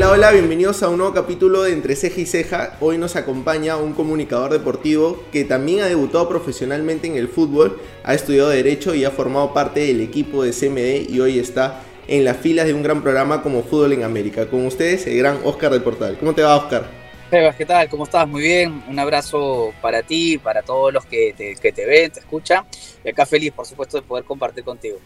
Hola, hola, bienvenidos a un nuevo capítulo de Entre Ceja y Ceja. Hoy nos acompaña un comunicador deportivo que también ha debutado profesionalmente en el fútbol, ha estudiado Derecho y ha formado parte del equipo de CMD y hoy está en las filas de un gran programa como Fútbol en América. Con ustedes, el gran Oscar del Portal. ¿Cómo te va, Oscar? Sebas, ¿qué tal? ¿Cómo estás? Muy bien. Un abrazo para ti, para todos los que te, que te ven, te escuchan. Y acá feliz, por supuesto, de poder compartir contigo.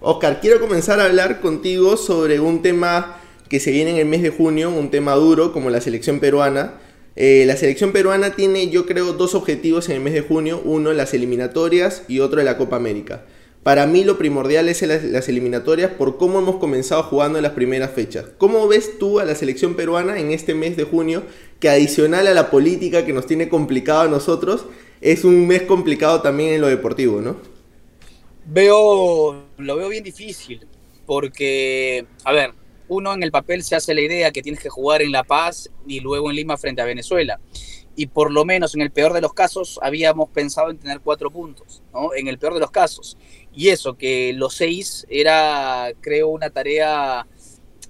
Oscar, quiero comenzar a hablar contigo sobre un tema que se viene en el mes de junio, un tema duro como la selección peruana. Eh, la selección peruana tiene, yo creo, dos objetivos en el mes de junio, uno las eliminatorias y otro la Copa América. Para mí lo primordial es las, las, eliminatorias por cómo hemos comenzado jugando en las primeras fechas. ¿Cómo ves tú a la selección peruana en este mes de junio que adicional a la política que nos tiene complicado a nosotros, es un mes complicado también en lo deportivo, ¿no? Veo, lo veo bien difícil porque, a ver, uno en el papel se hace la idea que tienes que jugar en La Paz y luego en Lima frente a Venezuela. Y por lo menos en el peor de los casos habíamos pensado en tener cuatro puntos, ¿no? En el peor de los casos. Y eso, que los seis era, creo, una tarea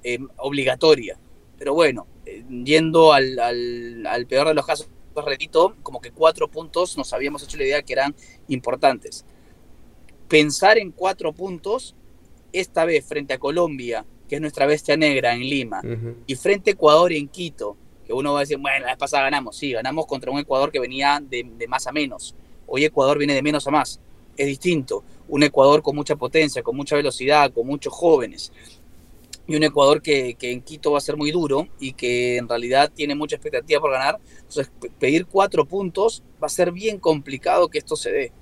eh, obligatoria. Pero bueno, yendo al, al, al, peor de los casos, repito, como que cuatro puntos nos habíamos hecho la idea que eran importantes. Pensar en cuatro puntos, esta vez frente a Colombia, que es nuestra bestia negra en Lima, uh -huh. y frente a Ecuador en Quito, que uno va a decir, bueno, la vez pasada ganamos, sí, ganamos contra un Ecuador que venía de, de, más a menos. Hoy Ecuador viene de menos a más. Es distinto. Un Ecuador con mucha potencia, con mucha velocidad, con muchos jóvenes. Y un Ecuador que, que en Quito va a ser muy duro y que en realidad tiene mucha expectativa por ganar. Entonces, pedir cuatro puntos va a ser bien complicado que esto se dé.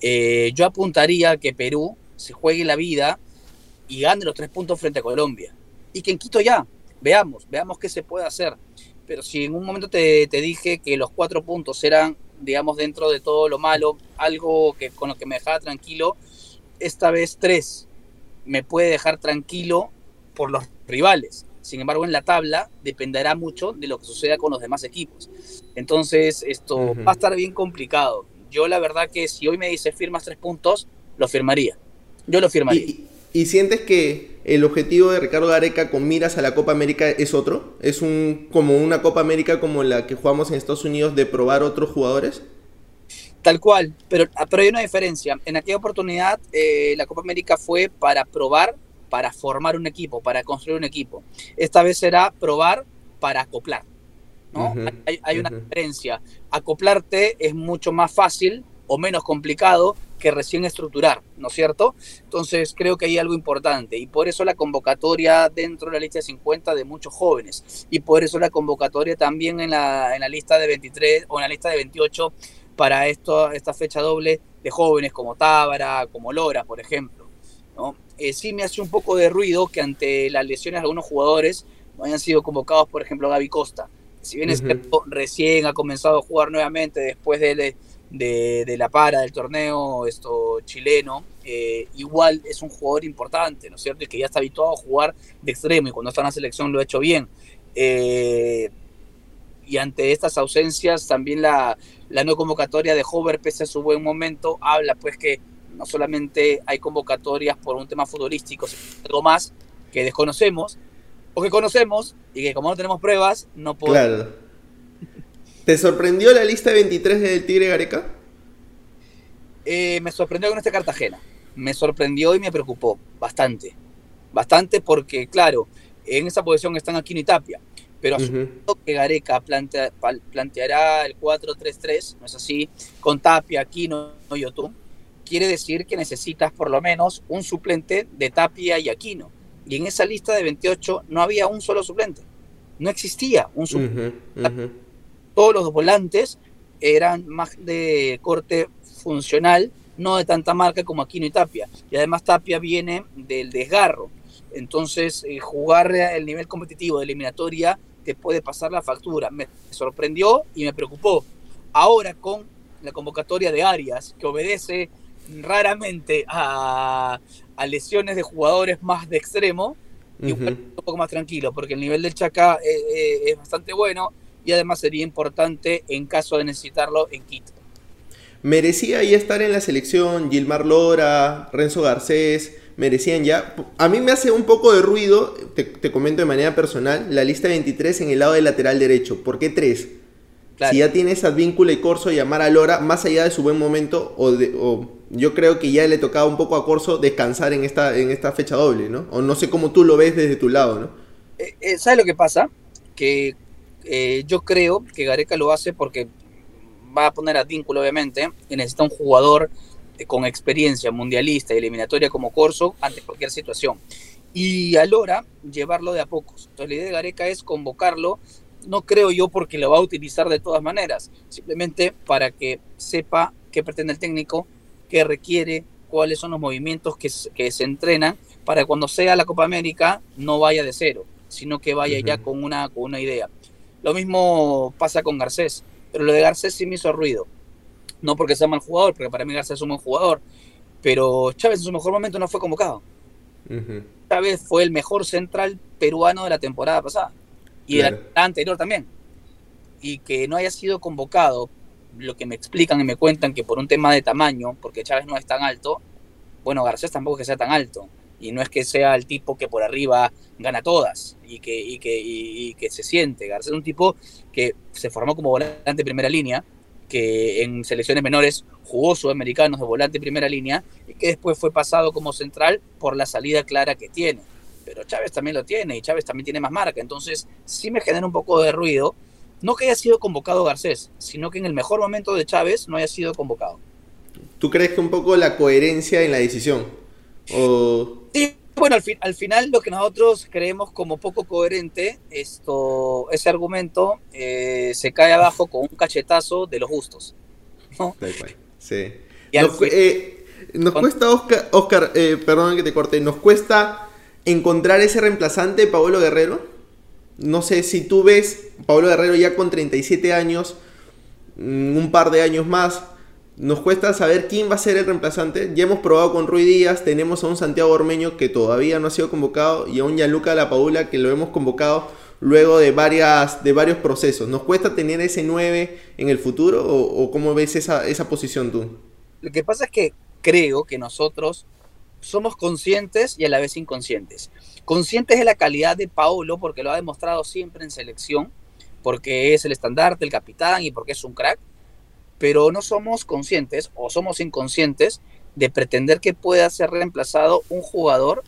Eh, yo apuntaría a que Perú se juegue la vida y gane los tres puntos frente a Colombia. Y que en Quito ya, veamos, veamos qué se puede hacer. Pero si en un momento te, te, dije que los cuatro puntos eran, digamos, dentro de todo lo malo, algo que con lo que me dejaba tranquilo, esta vez tres me puede dejar tranquilo por los rivales. Sin embargo, en la tabla dependerá mucho de lo que suceda con los demás equipos. Entonces, esto uh -huh. va a estar bien complicado. Yo la verdad que si hoy me dice firmas tres puntos, lo firmaría. Yo lo firmaría. ¿Y, ¿Y sientes que el objetivo de Ricardo Gareca con miras a la Copa América es otro? ¿Es un como una Copa América como la que jugamos en Estados Unidos de probar otros jugadores? Tal cual, pero, pero hay una diferencia. En aquella oportunidad eh, la Copa América fue para probar, para formar un equipo, para construir un equipo. Esta vez será probar para acoplar. ¿no? Uh -huh, hay, hay, una uh -huh. diferencia. Acoplarte es mucho más fácil o menos complicado que recién estructurar, ¿no es cierto? Entonces creo que hay algo importante y por eso la convocatoria dentro de la lista de 50 de muchos jóvenes y por eso la convocatoria también en la, en la lista de 23 o en la lista de 28 para esto, esta fecha doble de jóvenes como Tábara, como Lora, por ejemplo. ¿no? Eh, sí me hace un poco de ruido que ante las lesiones de algunos jugadores no hayan sido convocados, por ejemplo, Gaby Costa. Si bien uh -huh. es cierto, recién ha comenzado a jugar nuevamente después de, de, la para del torneo esto chileno, eh, igual es un jugador importante, ¿no es cierto? Y que ya está habituado a jugar de extremo y cuando está en la selección lo ha hecho bien. Eh, y ante estas ausencias, también la, la no convocatoria de Hover, pese a su buen momento, habla pues que no solamente hay convocatorias por un tema futbolístico, sino algo más que desconocemos, o que conocemos, y que como no tenemos pruebas, no podemos... Claro. ¿Te sorprendió la lista 23 del Tigre Gareca? Eh, me sorprendió con este Cartagena. Me sorprendió y me preocupó bastante. Bastante porque, claro, en esa posición están Aquino y Tapia. Pero asumiendo uh -huh. que Gareca plantea, planteará el 4-3-3, ¿no es así? Con Tapia, Aquino y Otún. Quiere decir que necesitas por lo menos un suplente de Tapia y Aquino. Y en esa lista de 28 no había un solo suplente. No existía un suplente. Uh -huh. Uh -huh todos los volantes eran más de corte funcional, no de tanta marca como Aquino y Tapia. Y además Tapia viene del desgarro. Entonces, eh, jugar el nivel competitivo de eliminatoria te puede pasar la factura. Me sorprendió y me preocupó. Ahora con la convocatoria de Arias, que obedece raramente a, a lesiones de jugadores más de extremo, uh -huh. y un poco más tranquilo, porque el nivel del Chaca eh, eh, es bastante bueno y además sería importante en caso de necesitarlo en Quito. Merecía ahí estar en la selección Gilmar Lora, Renzo Garcés, merecían ya. A mí me hace un poco de ruido, te, comento de manera personal, la lista 23 en el lado del lateral derecho. ¿Por qué 3? Si ya tienes Advíncula y Corso y Amar a Lora, más allá de su buen momento, o, de, o yo creo que ya le tocaba un poco a Corso descansar en esta, en esta fecha doble, ¿no? O no sé cómo tú lo ves desde tu lado, ¿no? Eh, eh, ¿Sabes lo que pasa? Que eh, yo creo que Gareca lo hace porque va a poner a Advíncula, obviamente, y necesita un jugador con experiencia mundialista y eliminatoria como Corso ante cualquier situación. Y a Lora llevarlo de a pocos. Entonces la idea de Gareca es convocarlo, no creo yo porque lo va a utilizar de todas maneras, simplemente para que sepa qué pretende el técnico, qué requiere, cuáles son los movimientos que, que se entrenan, para cuando sea la Copa América no vaya de cero, sino que vaya ya con una, con una idea. Lo mismo pasa con Garcés, pero lo de Garcés sí me hizo ruido no porque sea mal jugador, porque para mí García es un buen jugador, pero Chávez en su mejor momento no fue convocado. Chávez fue el mejor central peruano de la temporada pasada y de la anterior también. Y que no haya sido convocado, lo que me explican y me cuentan que por un tema de tamaño, porque Chávez no es tan alto, bueno, Garcés tampoco es que sea tan alto. Y no es que sea el tipo que por arriba gana todas y que, y que, y que se siente. Garcés es un tipo que se formó como volante de primera línea, que en selecciones menores jugó sudamericanos de volante primera línea y que después fue pasado como central por la salida clara que tiene. Pero Chávez también lo tiene y Chávez también tiene más marca, entonces sí me genera un poco de ruido. No que haya sido convocado Garcés, sino que en el mejor momento de Chávez no haya sido convocado. ¿Tú crees que un poco la coherencia en la decisión? O... Sí, bueno, al, final lo que nosotros creemos como poco coherente, esto, ese argumento eh, se cae abajo con un cachetazo de los justos. ¿no? Sí. Nos, eh, cuesta, Oscar, eh, perdón que te corte, nos cuesta encontrar ese reemplazante, Pablo Guerrero. No sé si tú ves Pablo Guerrero ya con 37 años, mm, un par de años más, nos cuesta saber quién va a ser el reemplazante. Ya hemos probado con Rui Díaz, tenemos a un Santiago Ormeño que todavía no ha sido convocado y a un Gianluca La Paula que lo hemos convocado luego de, varias, de varios procesos. ¿Nos cuesta tener ese 9 en el futuro o, cómo ves esa, esa posición tú? Lo que pasa es que creo que nosotros somos conscientes y a la vez inconscientes. Conscientes de la calidad de Paolo porque lo ha demostrado siempre en selección, porque es el estandarte, el capitán y porque es un crack pero no somos conscientes o somos inconscientes de pretender que pueda ser reemplazado un jugador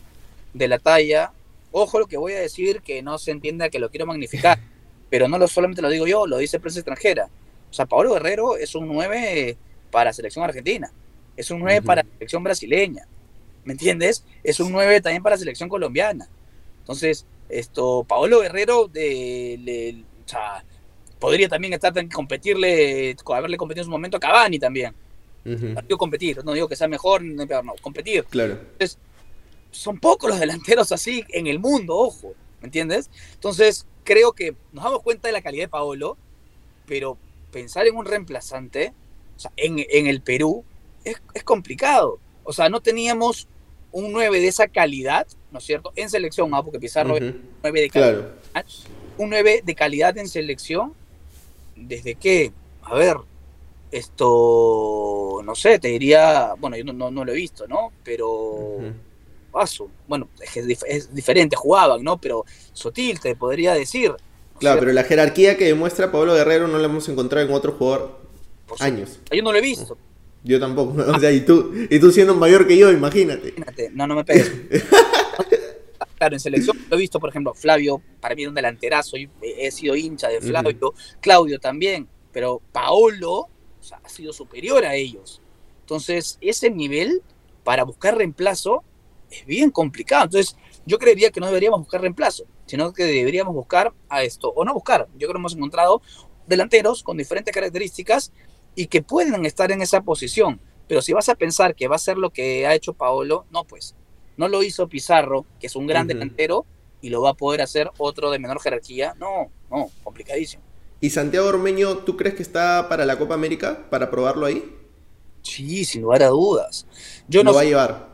de la talla. Ojo lo que voy a decir, que no se entienda que lo quiero magnificar, pero no lo, solamente lo digo yo, lo dice prensa extranjera. O sea, Pablo Guerrero es un 9 para selección argentina, es un 9 para selección brasileña, ¿me entiendes? Es un 9 también para selección colombiana. Entonces, esto, Pablo Guerrero, de, o sea, podría también estar en competirle, haberle competido en su momento a Cavani también. Uh competir, no digo que sea mejor, no, competir. Claro. Entonces, son pocos los delanteros así en el mundo, ojo, ¿me entiendes? Entonces, creo que nos damos cuenta de la calidad de Paolo, pero pensar en un reemplazante, o sea, en, en el Perú, es, es, complicado. O sea, no teníamos un 9 de esa calidad, ¿no es cierto? En selección, ¿no? porque Pizarro es un 9 de calidad. Un 9 de calidad en selección desde que, a ver, esto, no sé, te diría, bueno, yo no, no, lo he visto, ¿no? Pero, paso, bueno, es, diferente, jugaban, ¿no? Pero Sotil te podría decir. Claro, pero la jerarquía que demuestra Pablo Guerrero no la hemos encontrado en otro jugador años. Yo no lo he visto. Yo tampoco, o sea, y tú, y tú siendo mayor que yo, imagínate. Imagínate, no, no me pegues. Claro, en selección lo he visto, por ejemplo, Flavio, para mí es un delanterazo, he sido hincha de Flavio, Claudio también, pero Paolo ha sido superior a ellos. Entonces, ese nivel para buscar reemplazo es bien complicado. Entonces, yo creería que no deberíamos buscar reemplazo, sino que deberíamos buscar a esto, o no buscar. Yo creo que hemos encontrado delanteros con diferentes características y que pueden estar en esa posición. Pero si vas a pensar que va a ser lo que ha hecho Paolo, no, pues no lo hizo Pizarro, que es un gran delantero, y lo va a poder hacer otro de menor jerarquía. No, no, complicadísimo. ¿Y Santiago Ormeño, tú crees que está para la Copa América, para probarlo ahí? Sí, sin lugar a dudas. Yo ¿Lo no va a llevar?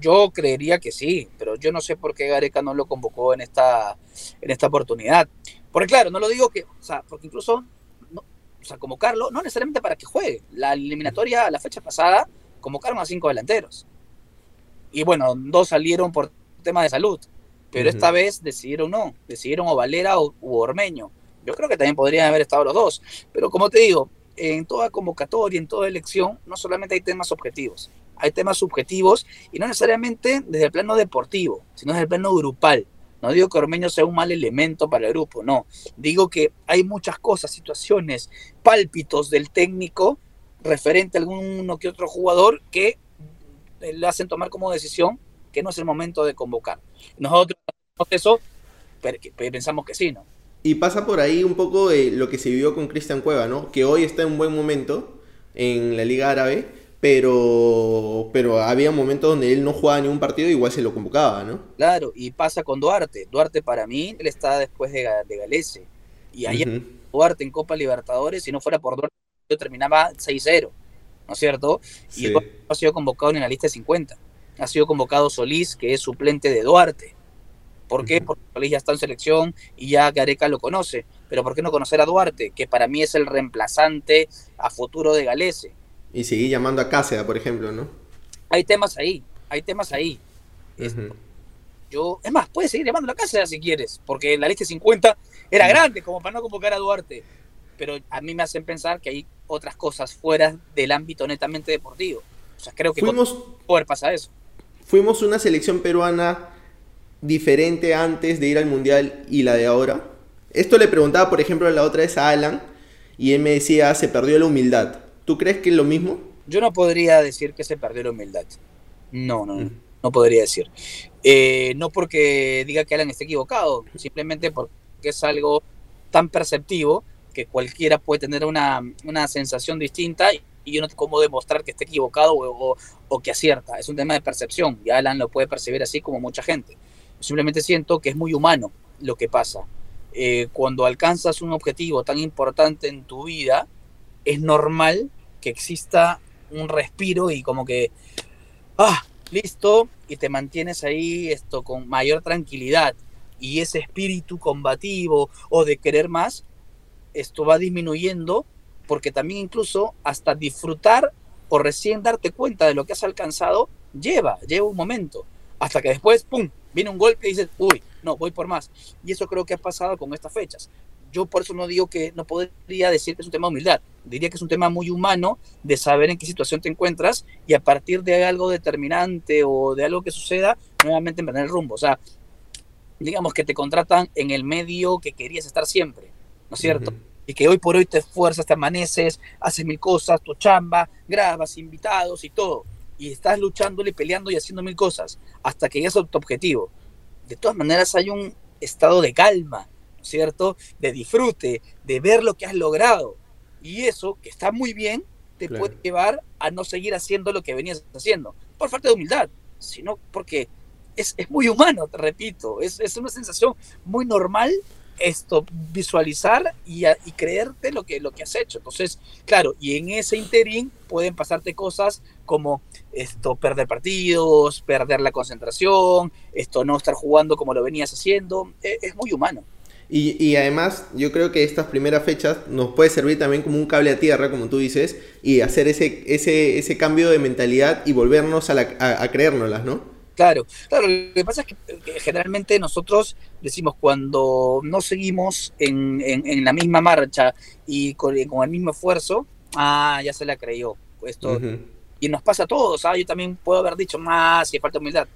Yo creería que sí, pero yo no sé por qué Gareca no lo convocó en esta, en esta oportunidad. Porque claro, no lo digo que, o sea, porque incluso, no, o sea, convocarlo, no necesariamente para que juegue. La eliminatoria, la fecha pasada, convocaron a cinco delanteros. Y bueno, dos salieron por temas de salud, pero esta vez decidieron no, decidieron o Valera o Ormeño. Yo creo que también podrían haber estado los dos, pero como te digo, en toda convocatoria, en toda elección, no solamente hay temas objetivos, hay temas subjetivos y no necesariamente desde el plano deportivo, sino desde el plano grupal. No digo que Ormeño sea un mal elemento para el grupo, no. Digo que hay muchas cosas, situaciones, pálpitos del técnico referente a alguno que otro jugador que le hacen tomar como decisión que no es el momento de convocar. Nosotros eso pensamos que sí, ¿no? Y pasa por ahí un poco de lo que se vivió con Cristian Cueva, ¿no? Que hoy está en un buen momento en la Liga Árabe, pero, pero había momentos donde él no jugaba ni un partido y igual se lo convocaba, ¿no? Claro, y pasa con Duarte. Duarte para mí, él está después de, de Galese. Y ayer Duarte en Copa Libertadores, si no fuera por Duarte, yo terminaba 6-0, ¿no es cierto? Y sí. ha sido convocado en la lista de 50. Ha sido convocado Solís, que es suplente de Duarte. ¿Por qué? Porque Solís ya está en selección y ya Gareca lo conoce. Pero ¿por qué no conocer a Duarte? Que para mí es el reemplazante a futuro de Galese. Y seguir llamando a Cáceres, por ejemplo, ¿no? Hay temas ahí, hay temas ahí. Yo, es más, puedes seguir llamando a Cáceres si quieres, porque la lista 50 era grande como para no convocar a Duarte. Pero a mí me hacen pensar que hay otras cosas fuera del ámbito netamente deportivo. O sea, creo que fuimos, poder pasar eso. Fuimos una selección peruana diferente antes de ir al Mundial y la de ahora. Esto le preguntaba, por ejemplo, la otra vez a Alan y él me decía, se perdió la humildad. ¿Tú crees que es lo mismo? Yo no podría decir que se perdió la humildad. No, no, mm. no podría decir. Eh, no porque diga que Alan esté equivocado, simplemente porque es algo tan perceptivo cualquiera puede tener una, una sensación distinta y yo no tengo cómo demostrar que esté equivocado o, o, o, que acierta. Es un tema de percepción y Alan lo puede percibir así como mucha gente. Simplemente siento que es muy humano lo que pasa. Eh, cuando alcanzas un objetivo tan importante en tu vida, es normal que exista un respiro y como que, ah, listo, y te mantienes ahí esto con mayor tranquilidad. Y ese espíritu combativo o de querer más, esto va disminuyendo porque también incluso hasta disfrutar o recién darte cuenta de lo que has alcanzado, lleva, lleva un momento. Hasta que después, ¡pum!, viene un golpe y dices, uy, no, voy por más. Y eso creo que ha pasado con estas fechas yo por eso no digo que no podría decir que es un tema de humildad, diría que es un tema muy humano de saber en qué situación te encuentras y a partir de algo determinante o de algo que suceda, nuevamente emprender el rumbo. O sea, digamos que te contratan en el medio que querías estar siempre, ¿no es cierto? Y que hoy por hoy te esfuerzas, te amaneces, haces mil cosas, tu chamba, grabas, invitados y todo. Y estás luchándole, peleando y haciendo mil cosas hasta que llegas a tu objetivo. De todas maneras hay un estado de calma, ¿cierto? De disfrute, de ver lo que has logrado. Y eso, que está muy bien, te puede llevar a no seguir haciendo lo que venías haciendo, por falta de humildad, sino porque es, es muy humano, te repito, es, es, una sensación muy normal esto, visualizar y, y, creerte lo que, lo que has hecho. Entonces, claro, y en ese interín pueden pasarte cosas como esto, perder partidos, perder la concentración, esto, no estar jugando como lo venías haciendo, es, es muy humano. Y, y, además, yo creo que estas primeras fechas nos puede servir también como un cable a tierra, como tú dices, y hacer ese, ese, ese cambio de mentalidad y volvernos a, la, a, a creérnoslas, ¿no? Claro, claro, lo que pasa es que, que generalmente nosotros decimos cuando no seguimos en, en, en la misma marcha y con, con, el mismo esfuerzo, ah, ya se la creyó. Esto, uh -huh. Y nos pasa a todos, ¿ah? yo también puedo haber dicho más y falta humildad,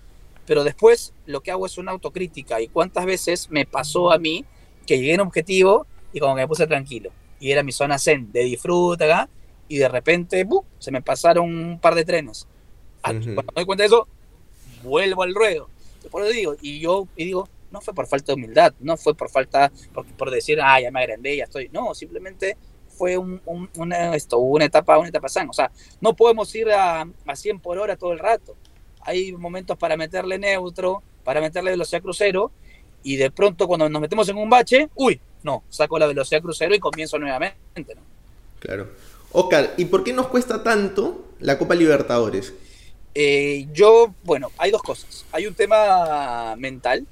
pero después lo que hago es una autocrítica y cuántas veces me pasó a mí que llegué en objetivo y como que me puse tranquilo. Y era mi zona zen de disfruta, y de repente ¡bum! se me pasaron un par de trenes. Uh -huh. Cuando me doy cuenta de eso, vuelvo al ruedo. Por digo, y yo y digo, no fue por falta de humildad, no fue por falta, por, por decir, ah, ya me agrandé, ya estoy. No, simplemente fue un, un, una, esto, una etapa, una etapa sana. O sea, no podemos ir a, a 100 por hora todo el rato. Hay momentos para meterle neutro, para meterle velocidad crucero, y de pronto cuando nos metemos en un bache, uy, no, saco la velocidad crucero y comienzo nuevamente. Claro. Oscar, ¿y por qué nos cuesta tanto la Copa Libertadores? Eh, yo, bueno, hay dos cosas. Hay un tema mental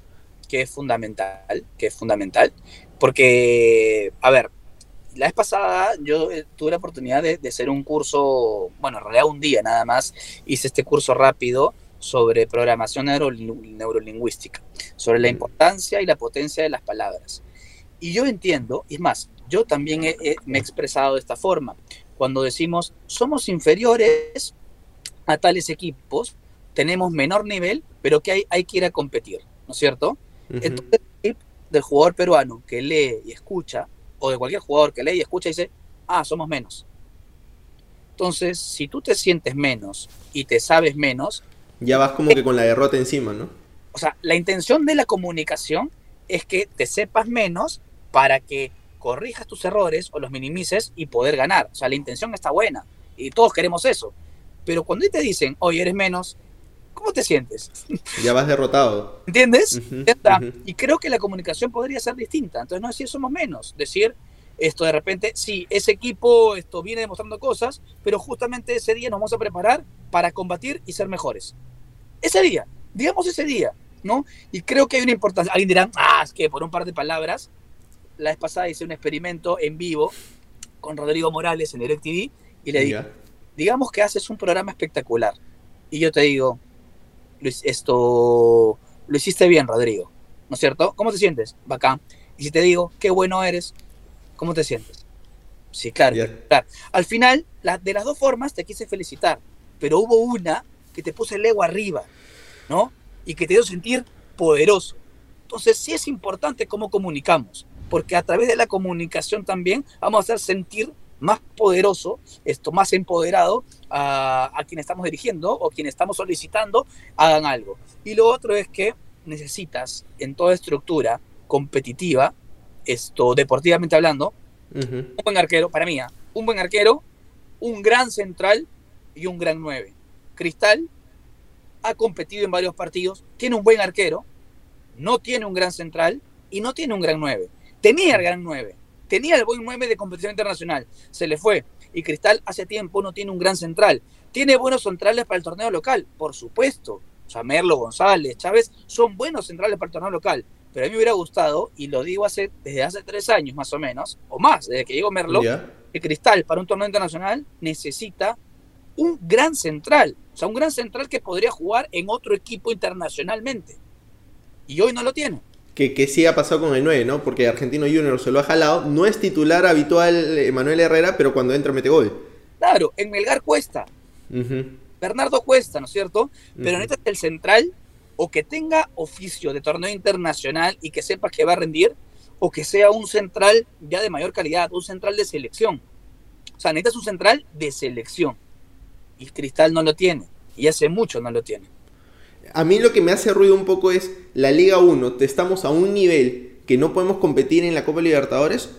que es fundamental, que es fundamental, porque, a ver, la vez pasada yo eh, tuve la oportunidad de, de, hacer un curso, bueno, en realidad un día nada más, hice este curso rápido sobre programación neurolingüística, sobre la importancia y la potencia de las palabras. Y yo entiendo, y es más, yo también me he expresado de esta forma. Cuando decimos somos inferiores a tales equipos, tenemos menor nivel, pero que hay, hay que ir a competir, ¿no es cierto? Entonces, el del jugador peruano que lee y escucha, o de cualquier jugador que lee y escucha, dice, ah, somos menos. Entonces, si tú te sientes menos y te sabes menos... Ya vas como que con la derrota encima, ¿no? O sea, la intención de la comunicación es que te sepas menos para que corrijas tus errores o los minimices y poder ganar. O sea, la intención está buena y todos queremos eso. Pero cuando te dicen, oye, eres menos, ¿cómo te sientes? Ya vas derrotado. ¿Entiendes? Y creo que la comunicación podría ser distinta. Entonces, no decir somos menos, decir esto de repente, sí, ese equipo esto viene demostrando cosas, pero justamente ese día nos vamos a preparar para combatir y ser mejores. Ese día, digamos ese día, ¿no? Y creo que hay una importancia. Alguien dirá, ah, es que por un par de palabras, la vez pasada hice un experimento en vivo con Rodrigo Morales en DirecTV y le digo, digamos que haces un programa espectacular. Y yo te digo, esto lo hiciste bien, Rodrigo. ¿No es cierto? ¿Cómo te sientes? Bacán. Y si te digo, qué bueno eres, ¿Cómo te sientes? Sí, claro. Al final, de las dos formas te quise felicitar, pero hubo una que te puse el ego arriba, ¿no? Y que te dio sentir poderoso. Entonces, sí es importante cómo comunicamos, porque a través de la comunicación también vamos a hacer sentir más poderoso, esto más empoderado a, a quien estamos dirigiendo o quien estamos solicitando hagan algo. Y lo otro es que necesitas en toda estructura competitiva esto deportivamente hablando, un buen arquero, para mí, ¿ah? un buen arquero, un gran central y un gran 9. Cristal ha competido en varios partidos, tiene un buen arquero, no tiene un gran central y no tiene un gran 9. Tenía el gran 9, tenía el buen 9 de competición internacional, se le fue. Y Cristal hace tiempo no tiene un gran central. Tiene buenos centrales para el torneo local, por supuesto. O sea, Merlo, González, Chávez son buenos centrales para el torneo local. Pero a mí me hubiera gustado, y lo digo hace, desde hace tres años más o menos, o más, desde que llegó Merlo, que Cristal para un torneo internacional necesita un gran central. O sea, un gran central que podría jugar en otro equipo internacionalmente. Y hoy no lo tiene. Que, que sí ha pasado con el 9, ¿no? Porque Argentino Junior se lo ha jalado. No es titular habitual Manuel Herrera, pero cuando entra mete gol. Claro, en Melgar cuesta. Bernardo cuesta, ¿no es cierto? Pero uh el central o que tenga oficio de torneo internacional y que sepa que va a rendir, o que sea un central ya de mayor calidad, un central de selección. O sea, necesitas un central de selección. Y Cristal no lo tiene. Y hace mucho no lo tiene. A mí lo que me hace ruido un poco es la Liga 1. Estamos a un nivel que no podemos competir en la Copa Libertadores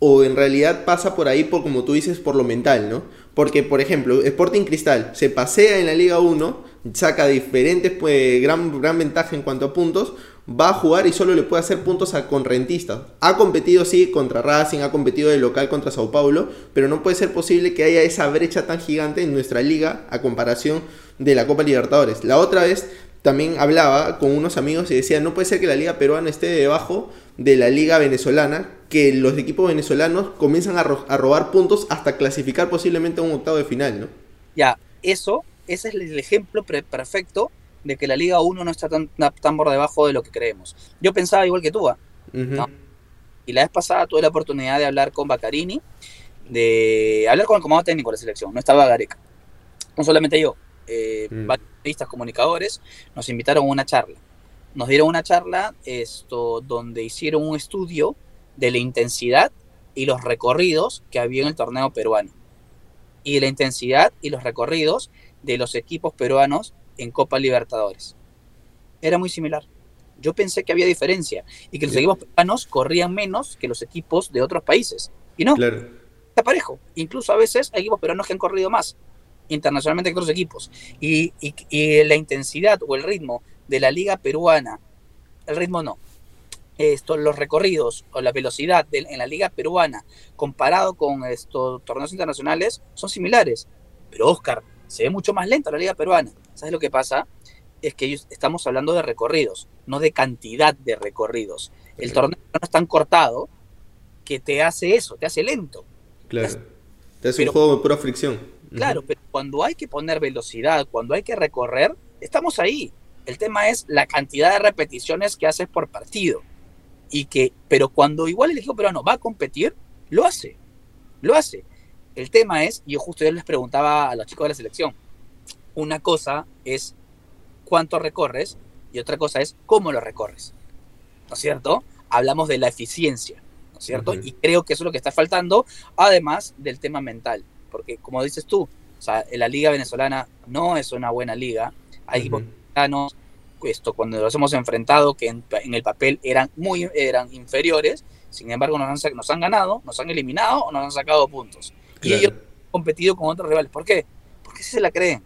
o en realidad pasa por ahí, por como tú dices, por lo mental, ¿no? Porque, por ejemplo, Sporting Cristal se pasea en la Liga 1, saca diferentes, pues, gran, gran ventaja en cuanto a puntos, va a jugar y solo le puede hacer puntos a rentistas. Ha competido, sí, contra Racing, ha competido de local contra Sao Paulo, pero no puede ser posible que haya esa brecha tan gigante en nuestra liga a comparación de la Copa Libertadores. La otra vez también hablaba con unos amigos y decía, no puede ser que la liga peruana esté debajo de la liga venezolana, que los equipos venezolanos comienzan a, robar puntos hasta clasificar posiblemente a un octavo de final, ¿no? Ya, eso, ese es el ejemplo perfecto de que la Liga 1 no está tan, tan por debajo de lo que creemos. Yo pensaba igual que tú, ¿ah? Y la vez pasada tuve la oportunidad de hablar con Baccarini, de hablar con el comando técnico de la selección, no estaba Gareca. No solamente yo, eh, mm. comunicadores, nos invitaron a una charla. Nos dieron una charla esto, donde hicieron un estudio de la intensidad y los recorridos que había en el torneo peruano. Y de la intensidad y los recorridos de los equipos peruanos en Copa Libertadores. Era muy similar. Yo pensé que había diferencia y que los equipos peruanos corrían menos que los equipos de otros países. Y no. Claro. Está parejo. Incluso a veces hay equipos peruanos que han corrido más internacionalmente que otros equipos. Y, y la intensidad o el ritmo de la liga peruana, el ritmo no, esto, los recorridos o la velocidad en la liga peruana comparado con estos torneos internacionales son similares. Pero Oscar, se ve mucho más lenta la liga peruana. ¿Sabes lo que pasa? Es que estamos hablando de recorridos, no de cantidad de recorridos. El torneo no es tan cortado que te hace eso, te hace lento. Claro. Te hace un juego de pura fricción. Claro, pero cuando hay que poner velocidad, cuando hay que recorrer, estamos ahí. El tema es la cantidad de repeticiones que haces por partido. Y que, pero cuando igual el equipo peruano va a competir, lo hace. Lo hace. El tema es, y yo justo yo les preguntaba a los chicos de la selección, una cosa es cuánto recorres y otra cosa es cómo lo recorres. ¿No es cierto? Hablamos de la eficiencia, ¿no es cierto? Y creo que eso es lo que está faltando, además del tema mental. Porque como dices tú, o sea, la liga venezolana no es una buena liga. Hay equipos mexicanos, esto, cuando los hemos enfrentado, que en, el papel eran muy eran inferiores, sin embargo nos han, nos han ganado, nos han eliminado o nos han sacado puntos. Y ellos han competido con otros rivales. ¿Por qué? Porque sí se la creen.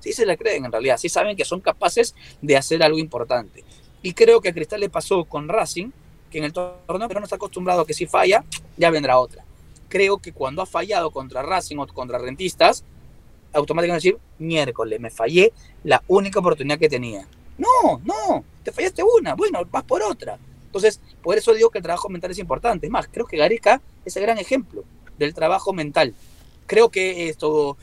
Sí se la creen en realidad. Sí saben que son capaces de hacer algo importante. Y creo que a Cristal le pasó con Racing, que en el torneo pero no está acostumbrado a que si falla, ya vendrá otra. Creo que cuando ha fallado contra Racing o contra Rentistas, automáticamente decir, miércoles, me fallé la única oportunidad que tenía. No, no, te fallaste una, bueno, vas por otra. Entonces, por eso digo que el trabajo mental es importante. Es más, creo que Gareca es el gran ejemplo del trabajo mental. Creo que esto,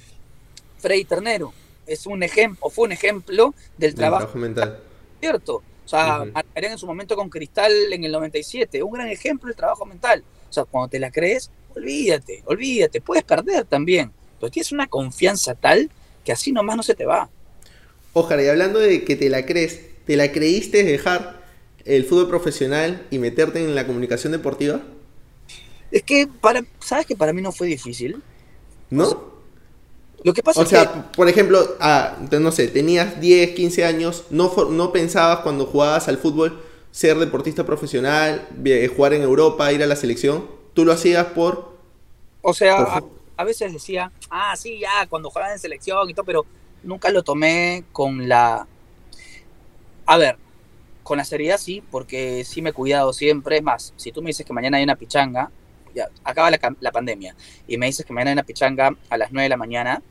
Freddy Ternero, es un ejemplo, fue un ejemplo del trabajo, mental. ¿Cierto? O sea, uh en su momento con Cristal en el 97, un gran ejemplo del trabajo mental. O sea, cuando te la crees, olvídate, olvídate, puedes perder también, pero tienes una confianza tal que así nomás no se te va. Ojalá, y hablando de que te la crees, ¿te la creíste dejar el fútbol profesional y meterte en la comunicación deportiva? Es que, para, ¿sabes que para mí no fue difícil? ¿No? lo que pasa o sea, por ejemplo, ah, no sé, tenías 10, 15 años, no, no pensabas cuando jugabas al fútbol ser deportista profesional, jugar en Europa, ir a la selección. ¿Tú lo hacías por...? O sea, A, veces decía, ah, sí, ya, cuando jugaba en selección y todo, pero nunca lo tomé con la... A ver, con la seriedad sí, porque sí me he cuidado siempre. Es más, si tú me dices que mañana hay una pichanga, ya acaba la, pandemia, y me dices que mañana hay una pichanga a las 9 de la mañana,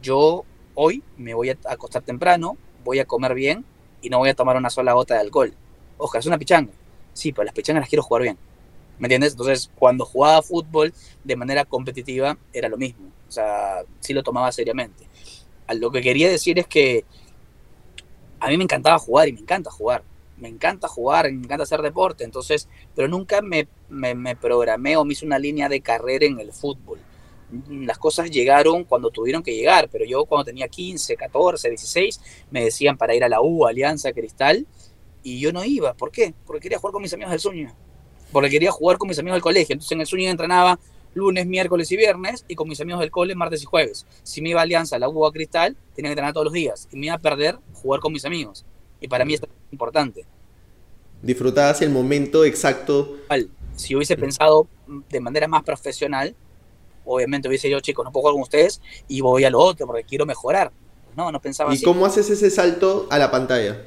yo hoy me voy a acostar temprano, voy a comer bien y no voy a tomar una sola gota de alcohol. Ojo, es una pichanga. Sí, pero las pichangas las quiero jugar bien. ¿Me entiendes? Entonces, cuando jugaba fútbol de manera competitiva, era lo mismo. O sea, sí lo tomaba seriamente. Lo que quería decir es que a mí me encantaba jugar y me encanta jugar me encanta jugar, me encanta hacer deporte, entonces, pero nunca me, me, programé o me hice una línea de carrera en el fútbol. Las cosas llegaron cuando tuvieron que llegar, pero yo cuando tenía 15, 14, 16, me decían para ir a la U, Alianza, Cristal, y yo no iba. ¿Por qué? Porque quería jugar con mis amigos del sueño. Porque quería jugar con mis amigos del colegio. Entonces en el sueño entrenaba lunes, miércoles y viernes, y con mis amigos del cole martes y jueves. Si me iba a Alianza, la U, a Cristal, tenía que entrenar todos los días. Y me iba a perder jugar con mis amigos. Y para mí es importante. Disfrutabas el momento exacto. Si hubiese pensado de manera más profesional, obviamente hubiese yo, chicos, no puedo jugar con ustedes y voy a lo otro porque quiero mejorar. No, no pensaba ¿Y cómo haces ese salto a la pantalla?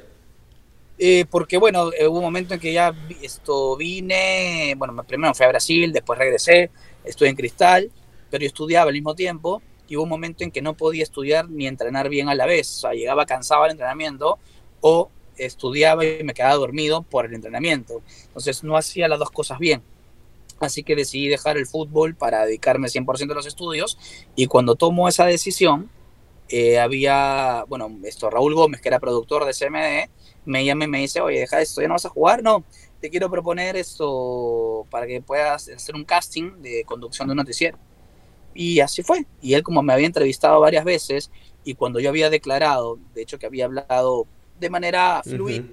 Eh, porque bueno, hubo un momento en que ya esto vine, bueno, primero fui a Brasil, después regresé, estuve en Cristal, pero yo estudiaba al mismo tiempo y hubo un momento en que no podía estudiar ni entrenar bien a la vez, o sea, llegaba cansado al entrenamiento o estudiaba y me quedaba dormido por el entrenamiento. Entonces no hacía las dos cosas bien. Así que decidí dejar el fútbol para dedicarme 100% a los estudios y cuando tomo esa decisión, eh, había, bueno, esto, Raúl Gómez, que era productor de CMD, me llama y me dice, oye, deja esto, ¿ya no vas a jugar? No, te quiero proponer esto para que puedas hacer un casting de conducción de un noticiero. Y así fue. Y él como me había entrevistado varias veces y cuando yo había declarado, de hecho que había hablado de manera fluida.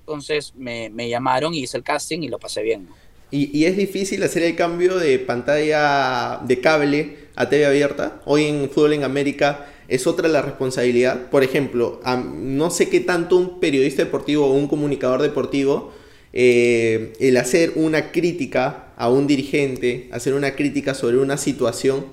Entonces me, llamaron y hice el casting y lo pasé bien. ¿Y, es difícil hacer el cambio de pantalla de cable a TV abierta? Hoy en Fútbol en América es otra la responsabilidad. Por ejemplo, no sé qué tanto un periodista deportivo o un comunicador deportivo, eh, el hacer una crítica a un dirigente, hacer una crítica sobre una situación,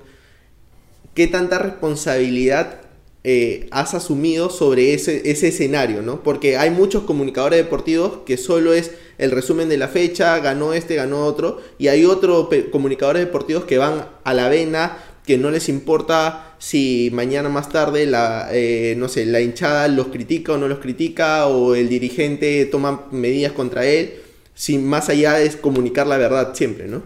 qué tanta responsabilidad eh, has asumido sobre ese, ese escenario, ¿no? Porque hay muchos comunicadores deportivos que solo es el resumen de la fecha, ganó este, ganó otro, y hay otros comunicadores deportivos que van a la vena, que no les importa si mañana más tarde la, eh, no sé, la hinchada los critica o no los critica, o el dirigente toma medidas contra él, sin más allá es comunicar la verdad siempre, ¿no?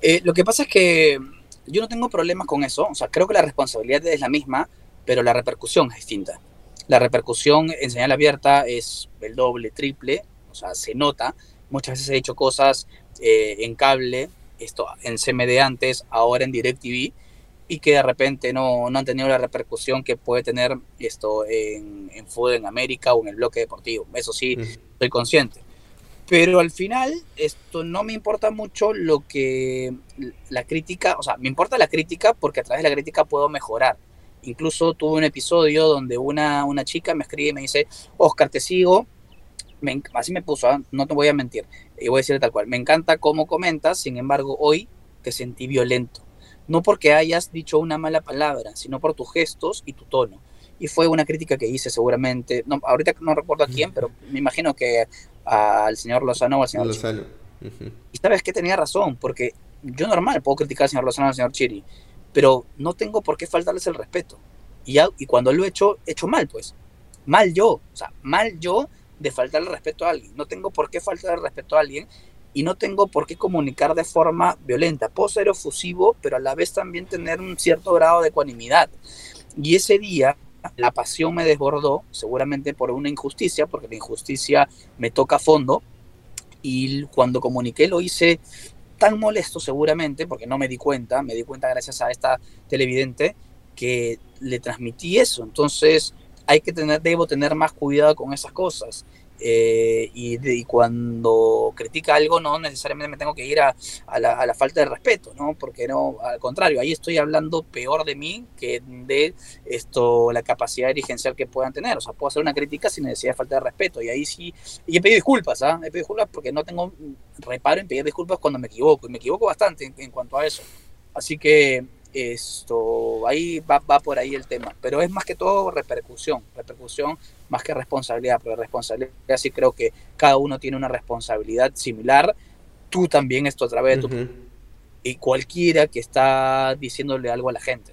Eh, lo que pasa es que yo no tengo problemas con eso, o sea, creo que la responsabilidad es la misma, pero la repercusión es distinta. la repercusión en señal abierta es el doble, triple, o sea, se nota. Muchas veces he hecho cosas eh, en cable, esto en CMD antes, ahora en DirecTV, y que de repente no, no han tenido la repercusión que puede tener esto en, en fútbol en América o en el bloque deportivo. Eso sí, estoy consciente. Pero al final, esto no me importa mucho lo que la crítica, o sea, me importa la crítica porque a través de la crítica puedo mejorar. Incluso tuve un episodio donde una, una chica me escribe y me dice, Oscar, te sigo. así me puso, ¿ah? no te voy a mentir. Y voy a decir tal cual. Me encanta cómo comentas, sin embargo, hoy te sentí violento no porque hayas dicho una mala palabra, sino por tus gestos y tu tono. Y fue una crítica que hice seguramente, no, ahorita no recuerdo a quién, pero me imagino que al señor Lozano o al señor Lozano. Y sabes que tenía razón, porque yo normal puedo criticar al señor Lozano o al señor Chiri, pero no tengo por qué faltarles el respeto. Y, ya, y cuando lo he hecho, he hecho mal, pues. Mal yo, o sea, mal yo de faltar el respeto a alguien. No tengo por qué faltar el respeto a alguien y no tengo por qué comunicar de forma violenta. Puedo ser efusivo, pero a la vez también tener un cierto grado de ecuanimidad. Y ese día la pasión me desbordó, seguramente por una injusticia, porque la injusticia me toca a fondo. Y cuando comuniqué lo hice tan molesto seguramente, porque no me di cuenta, me di cuenta gracias a esta televidente, que le transmití eso. Entonces hay que tener, debo tener más cuidado con esas cosas. Eh, y, cuando critica algo no necesariamente me tengo que ir a, la, falta de respeto, ¿no? Porque no, al contrario, ahí estoy hablando peor de mí que de esto, la capacidad dirigencial que puedan tener. O sea, puedo hacer una crítica sin necesidad de falta de respeto. Y ahí sí, y he pedido disculpas, ¿ah? He pedido disculpas porque no tengo reparo en pedir disculpas cuando me equivoco. Y me equivoco bastante en cuanto a eso. Así que esto, ahí va, va, por ahí el tema, pero es más que todo repercusión, repercusión más que responsabilidad, pero responsabilidad sí creo que cada uno tiene una responsabilidad similar, tú también esto a través de tu... Y cualquiera que está diciéndole algo a la gente.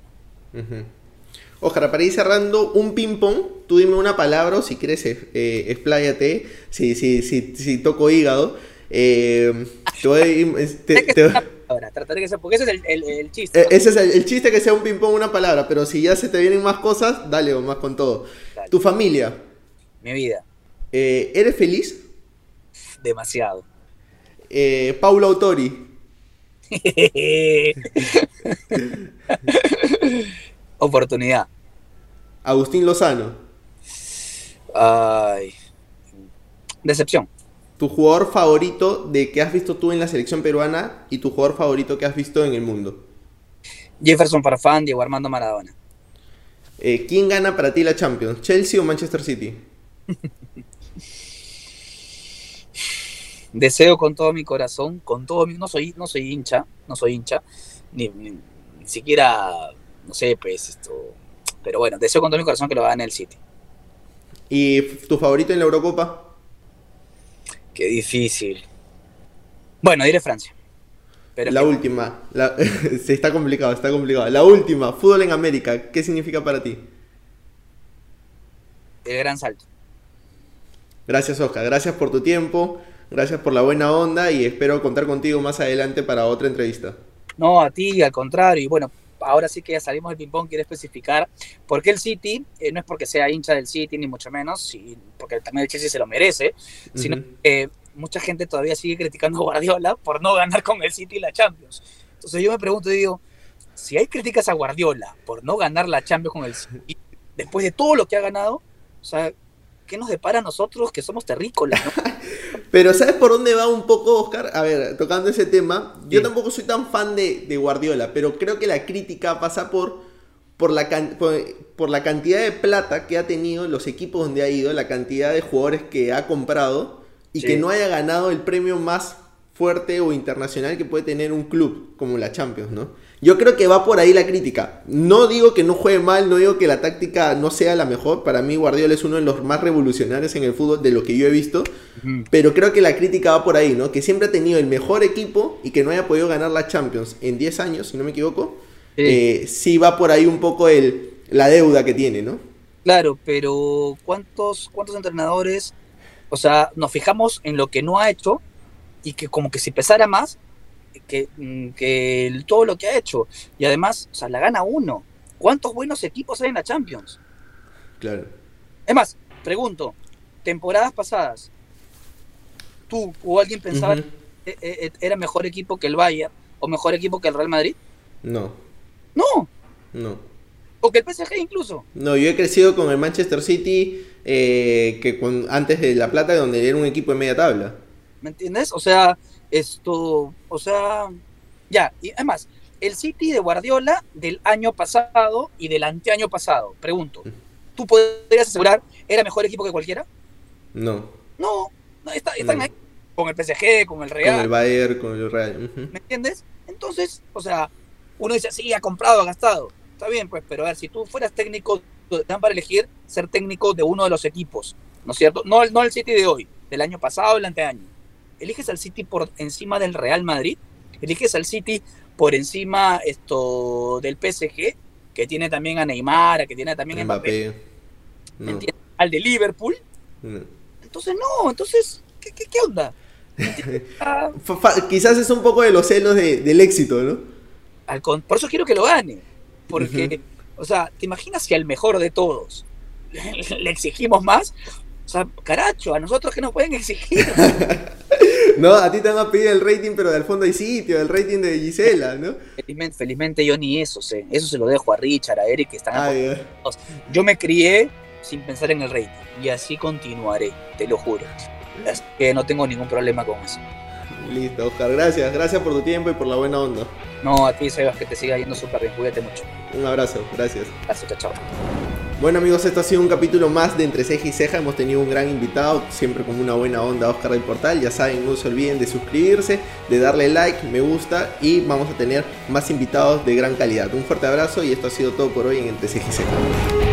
Ojalá, para ir cerrando, un ping-pong, tú dime una palabra si quieres eh, expláyate, si, si, si, si toco hígado. Eh, te trataré que sea, porque ese es el, chiste. Eh, ese es el, chiste que sea un ping-pong, una palabra, pero si ya se te vienen más cosas, dale más con todo. Tu familia. Mi vida. Eh, ¿Eres feliz? Demasiado. Eh, Paulo Autori. Oportunidad. Agustín Lozano. Ay. Decepción tu jugador favorito de que has visto tú en la selección peruana y tu jugador favorito que has visto en el mundo. Jefferson Farfán, Diego Armando Maradona. Eh, ¿Quién gana para ti la Champions? ¿Chelsea o Manchester City? Deseo con todo mi corazón, con todo mi... No soy, no soy hincha, no soy hincha, ni, siquiera, no sé, pues esto... Pero bueno, deseo con todo mi corazón que lo gane el City. ¿Y tu favorito en la Eurocopa? Qué difícil. Bueno, diré Francia. Pero la última. Se está complicado, está complicado. La última, fútbol en América. ¿Qué significa para ti? El gran salto. Gracias, Oscar. Gracias por tu tiempo. Gracias por la buena onda y espero contar contigo más adelante para otra entrevista. No, a ti, al contrario. Y bueno, ahora sí que ya salimos del ping-pong, quiero especificar por qué el City, eh, no es porque sea hincha del City, ni mucho menos, porque también el Chelsea se lo merece, sino que mucha gente todavía sigue criticando a Guardiola por no ganar con el City la Champions. Entonces yo me pregunto y digo, si hay críticas a Guardiola por no ganar la Champions con el City, después de todo lo que ha ganado, o sea, ¿qué nos depara a nosotros que somos terrícolas? Pero ¿sabes por dónde va un poco, Oscar? A ver, tocando ese tema, yo tampoco soy tan fan de, Guardiola, pero creo que la crítica pasa por, por, la por, la cantidad de plata que ha tenido los equipos donde ha ido, la cantidad de jugadores que ha comprado y que no haya ganado el premio más fuerte o internacional que puede tener un club como la Champions, ¿no? Yo creo que va por ahí la crítica. No digo que no juegue mal, no digo que la táctica no sea la mejor. Para mí Guardiola es uno de los más revolucionarios en el fútbol de lo que yo he visto. Pero creo que la crítica va por ahí, ¿no? Que siempre ha tenido el mejor equipo y que no haya podido ganar la Champions en 10 años, si no me equivoco. Sí, eh, sí va por ahí un poco el, la deuda que tiene, ¿no? Claro, pero ¿cuántos, ¿cuántos entrenadores? O sea, nos fijamos en lo que no ha hecho y que como que si pesara más, que, mm, que todo lo que ha hecho. Y además, o sea, la gana uno. ¿Cuántos buenos equipos hay en la Champions? Claro. Es más, pregunto, temporadas pasadas, tú o alguien pensaba que era mejor equipo que el Bayern o mejor equipo que el Real Madrid? No. No. No. O que el PSG incluso. No, yo he crecido con el Manchester City eh, que antes de La Plata, donde era un equipo de media tabla. ¿Me entiendes? O sea, esto, o sea, ya, y además, el City de Guardiola del año pasado y del anteaño pasado, pregunto, ¿tú podrías asegurar era mejor equipo que cualquiera? No. No, están ahí con el PSG, con el Real. Con el Bayern, con el Real. ¿Me entiendes? Entonces, o sea, uno dice, sí, ha comprado, ha gastado. Está bien, pues, pero a ver, si tú fueras técnico, te dan para elegir ser técnico de uno de los equipos, ¿no es cierto? No, no el City de hoy, del año pasado, del anteaño. ¿Eliges al City por encima del Real Madrid? ¿Eliges al City por encima esto del PSG, que tiene también a Neymar, que tiene también a Mbappé? ¿Al de Liverpool? Entonces, no, entonces, ¿qué, qué, onda? Quizás es un poco de los celos del éxito, ¿no? por eso quiero que lo gane. Porque, o sea, ¿te imaginas si al mejor de todos le exigimos más? O sea, caracho, a nosotros que nos pueden exigir. no, a ti te van a pedir el rating, pero del fondo hay sitio, el rating de Gisela, ¿no? Felizmente, yo ni eso sé. Eso se lo dejo a Richard, a Eric, que están ah, Yo me crié sin pensar en el rating. Y así continuaré, te lo juro. Así que no tengo ningún problema con eso. Listo, Oscar, gracias. Gracias por tu tiempo y por la buena onda. No, a ti, Sebas, que te siga yendo súper bien. Cuídate mucho. Un abrazo, gracias. Gracias, chao, chao. Bueno amigos, esto ha sido un capítulo más de Entre Ceja y Ceja. Hemos tenido un gran invitado, siempre con una buena onda, Oscar del Portal. Ya saben, no se olviden de suscribirse, de darle like, me gusta y vamos a tener más invitados de gran calidad. Un fuerte abrazo y esto ha sido todo por hoy en Entre Ceja y Ceja.